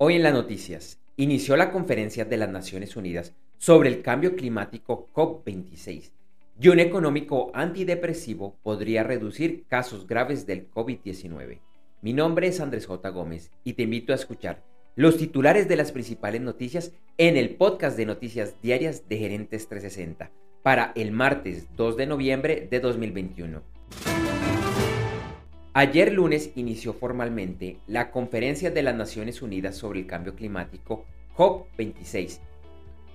Hoy en las noticias, inició la conferencia de las Naciones Unidas sobre el cambio climático COP26 y un económico antidepresivo podría reducir casos graves del COVID-19. Mi nombre es Andrés J. Gómez y te invito a escuchar los titulares de las principales noticias en el podcast de noticias diarias de Gerentes 360 para el martes 2 de noviembre de 2021. Ayer lunes inició formalmente la Conferencia de las Naciones Unidas sobre el Cambio Climático COP26,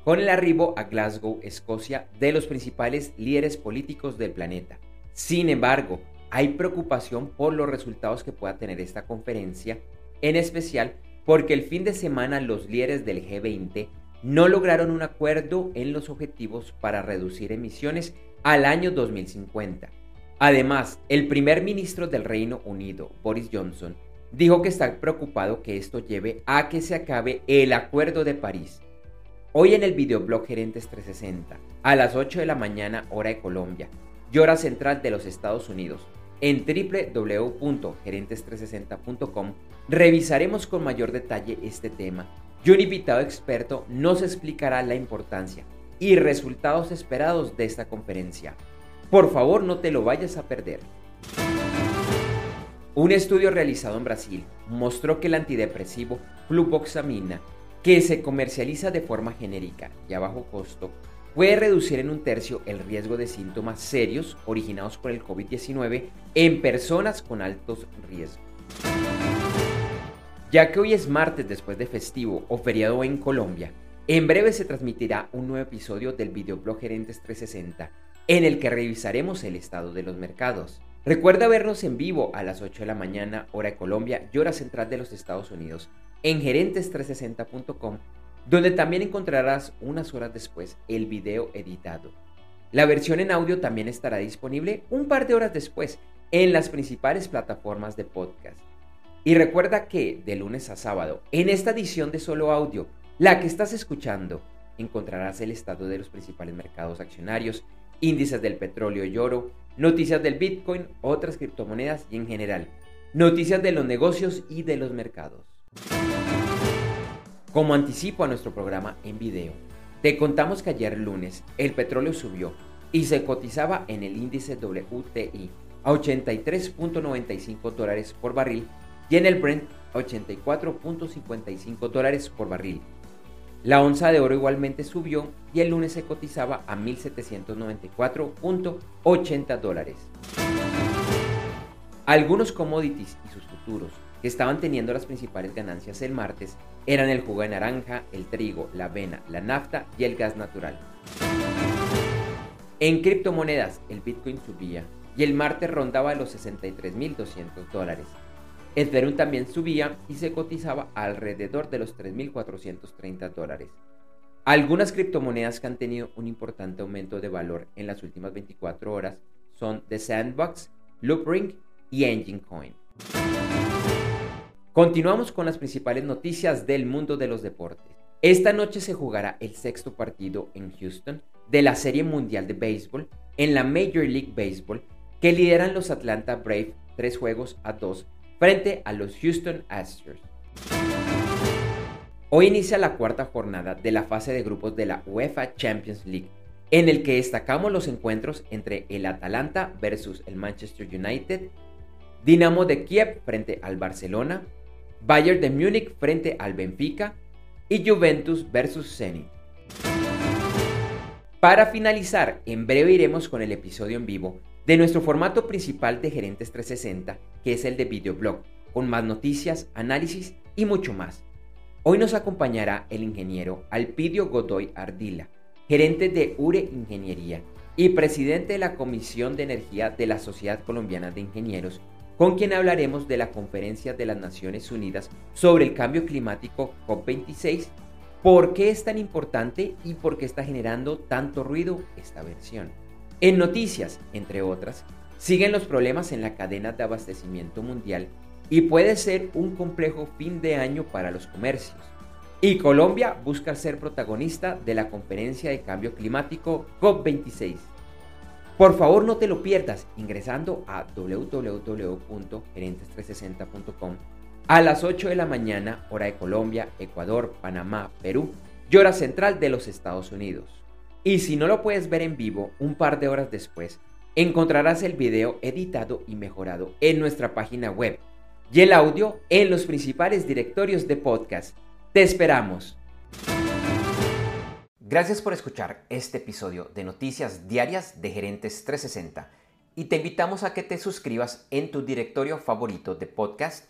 con el arribo a Glasgow, Escocia, de los principales líderes políticos del planeta. Sin embargo, hay preocupación por los resultados que pueda tener esta conferencia, en especial porque el fin de semana los líderes del G20 no lograron un acuerdo en los objetivos para reducir emisiones al año 2050 Además, el primer ministro del Reino Unido, Boris Johnson, dijo que está preocupado que esto lleve a que se acabe el Acuerdo de París. Hoy en el videoblog Gerentes 360, a las 8 de la mañana hora de Colombia y hora central de los Estados Unidos, en www.gerentes360.com revisaremos con mayor detalle este tema y un invitado experto nos explicará la importancia y resultados esperados de esta conferencia. Por favor, no te lo vayas a perder. Un estudio realizado en Brasil mostró que el antidepresivo fluvoxamina, que se comercializa de forma genérica y a bajo costo, puede reducir en un tercio el riesgo de síntomas serios originados por el COVID-19 en personas con altos riesgos. Ya que hoy es martes después de festivo o feriado en Colombia, en breve se transmitirá un nuevo episodio del videoblog Gerentes 360 en el que revisaremos el estado de los mercados. Recuerda vernos en vivo a las 8 de la mañana, hora de Colombia y hora central de los Estados Unidos, en gerentes360.com, donde también encontrarás unas horas después el video editado. La versión en audio también estará disponible un par de horas después en las principales plataformas de podcast. Y recuerda que de lunes a sábado, en esta edición de solo audio, la que estás escuchando, encontrarás el estado de los principales mercados accionarios, índices del petróleo y oro, noticias del Bitcoin, otras criptomonedas y en general, noticias de los negocios y de los mercados. Como anticipo a nuestro programa en video, te contamos que ayer lunes el petróleo subió y se cotizaba en el índice WTI a 83.95 dólares por barril y en el Brent a 84.55 dólares por barril la onza de oro igualmente subió y el lunes se cotizaba a 1.794.80 dólares. Algunos commodities y sus futuros que estaban teniendo las principales ganancias el martes eran el jugo de naranja, el trigo, la avena, la nafta y el gas natural. En criptomonedas, el Bitcoin subía y el martes rondaba los 63.200 dólares. Ethereum también subía y se cotizaba alrededor de los 3.430 dólares. Algunas criptomonedas que han tenido un importante aumento de valor en las últimas 24 horas son The Sandbox, Loopring y Engine Coin. Continuamos con las principales noticias del mundo de los deportes. Esta noche se jugará el sexto partido en Houston de la Serie Mundial de Béisbol en la Major League Baseball que lideran los Atlanta Braves tres juegos a dos frente a los Houston Astros. Hoy inicia la cuarta jornada de la fase de grupos de la UEFA Champions League, en el que destacamos los encuentros entre el Atalanta versus el Manchester United, Dinamo de Kiev frente al Barcelona, Bayern de Múnich frente al Benfica y Juventus versus Zenit. Para finalizar, en breve iremos con el episodio en vivo de nuestro formato principal de Gerentes 360, que es el de videoblog, con más noticias, análisis y mucho más. Hoy nos acompañará el ingeniero Alpidio Godoy Ardila, gerente de URE Ingeniería y presidente de la Comisión de Energía de la Sociedad Colombiana de Ingenieros, con quien hablaremos de la Conferencia de las Naciones Unidas sobre el Cambio Climático COP26, por qué es tan importante y por qué está generando tanto ruido esta versión. En noticias, entre otras, siguen los problemas en la cadena de abastecimiento mundial y puede ser un complejo fin de año para los comercios. Y Colombia busca ser protagonista de la conferencia de cambio climático COP26. Por favor no te lo pierdas ingresando a www.gerentes360.com a las 8 de la mañana, hora de Colombia, Ecuador, Panamá, Perú y hora central de los Estados Unidos. Y si no lo puedes ver en vivo, un par de horas después, encontrarás el video editado y mejorado en nuestra página web y el audio en los principales directorios de podcast. Te esperamos. Gracias por escuchar este episodio de Noticias Diarias de Gerentes 360 y te invitamos a que te suscribas en tu directorio favorito de podcast